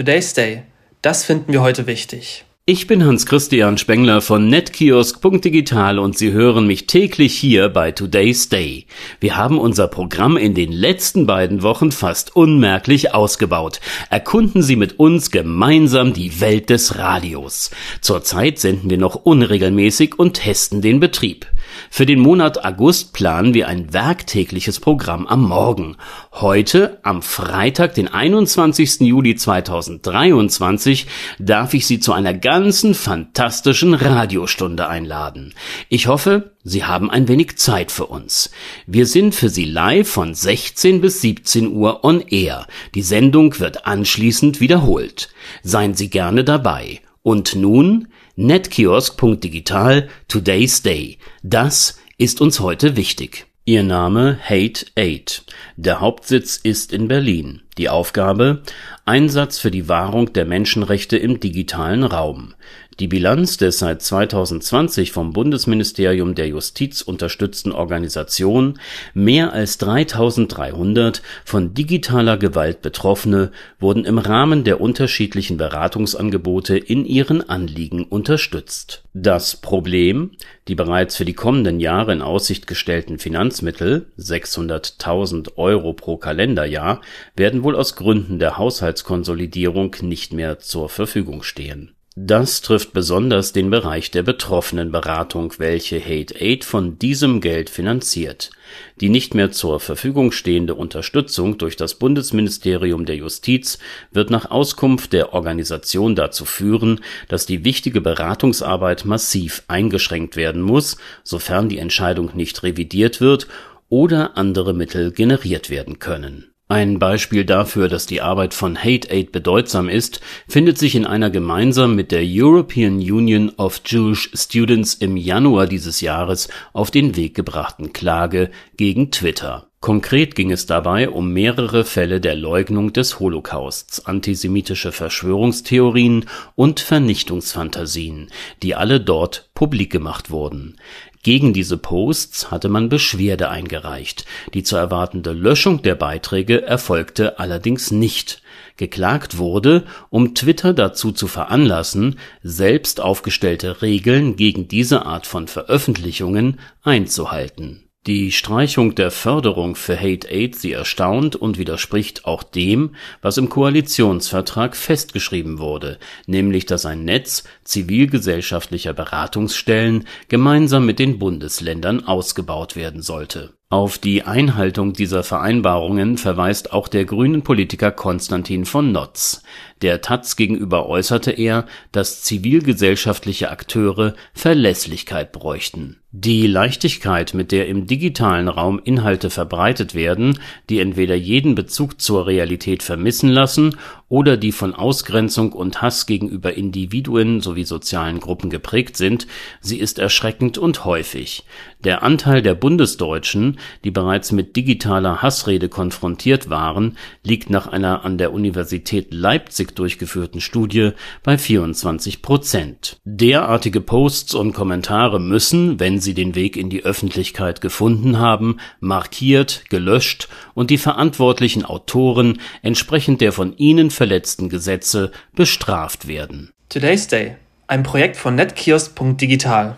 Today's Day. Das finden wir heute wichtig. Ich bin Hans-Christian Spengler von netkiosk.digital und Sie hören mich täglich hier bei Today's Day. Wir haben unser Programm in den letzten beiden Wochen fast unmerklich ausgebaut. Erkunden Sie mit uns gemeinsam die Welt des Radios. Zurzeit senden wir noch unregelmäßig und testen den Betrieb. Für den Monat August planen wir ein werktägliches Programm am Morgen. Heute, am Freitag, den 21. Juli 2023, darf ich Sie zu einer ganzen fantastischen Radiostunde einladen. Ich hoffe, Sie haben ein wenig Zeit für uns. Wir sind für Sie live von 16 bis 17 Uhr on air. Die Sendung wird anschließend wiederholt. Seien Sie gerne dabei. Und nun netkiosk.digital Today's Day. Das ist uns heute wichtig. Ihr Name Hate 8. Der Hauptsitz ist in Berlin. Die Aufgabe Einsatz für die Wahrung der Menschenrechte im digitalen Raum. Die Bilanz des seit 2020 vom Bundesministerium der Justiz unterstützten Organisation mehr als 3300 von digitaler Gewalt Betroffene wurden im Rahmen der unterschiedlichen Beratungsangebote in ihren Anliegen unterstützt. Das Problem die bereits für die kommenden Jahre in Aussicht gestellten Finanzmittel (600.000 Euro pro Kalenderjahr) werden wohl aus Gründen der Haushaltskonsolidierung nicht mehr zur Verfügung stehen das trifft besonders den Bereich der Betroffenenberatung, welche Hate-Aid von diesem Geld finanziert. Die nicht mehr zur Verfügung stehende Unterstützung durch das Bundesministerium der Justiz wird nach Auskunft der Organisation dazu führen, dass die wichtige Beratungsarbeit massiv eingeschränkt werden muss, sofern die Entscheidung nicht revidiert wird oder andere Mittel generiert werden können ein Beispiel dafür, dass die Arbeit von Hate Aid bedeutsam ist, findet sich in einer gemeinsam mit der European Union of Jewish Students im Januar dieses Jahres auf den Weg gebrachten Klage gegen Twitter. Konkret ging es dabei um mehrere Fälle der Leugnung des Holocausts, antisemitische Verschwörungstheorien und Vernichtungsfantasien, die alle dort publik gemacht wurden. Gegen diese Posts hatte man Beschwerde eingereicht, die zu erwartende Löschung der Beiträge erfolgte allerdings nicht. Geklagt wurde, um Twitter dazu zu veranlassen, selbst aufgestellte Regeln gegen diese Art von Veröffentlichungen einzuhalten die Streichung der Förderung für Hate Aid sie erstaunt und widerspricht auch dem, was im Koalitionsvertrag festgeschrieben wurde, nämlich dass ein Netz zivilgesellschaftlicher Beratungsstellen gemeinsam mit den Bundesländern ausgebaut werden sollte auf die Einhaltung dieser Vereinbarungen verweist auch der grünen Politiker Konstantin von Notz. Der taz gegenüber äußerte er, dass zivilgesellschaftliche Akteure Verlässlichkeit bräuchten. Die Leichtigkeit, mit der im digitalen Raum Inhalte verbreitet werden, die entweder jeden Bezug zur Realität vermissen lassen oder die von Ausgrenzung und Hass gegenüber Individuen sowie sozialen Gruppen geprägt sind, sie ist erschreckend und häufig. Der Anteil der Bundesdeutschen, die bereits mit digitaler Hassrede konfrontiert waren, liegt nach einer an der Universität Leipzig durchgeführten Studie bei 24 Prozent. Derartige Posts und Kommentare müssen, wenn sie den Weg in die Öffentlichkeit gefunden haben, markiert, gelöscht und die verantwortlichen Autoren entsprechend der von ihnen verletzten Gesetze bestraft werden. Today's Day, ein Projekt von netkiosk.digital.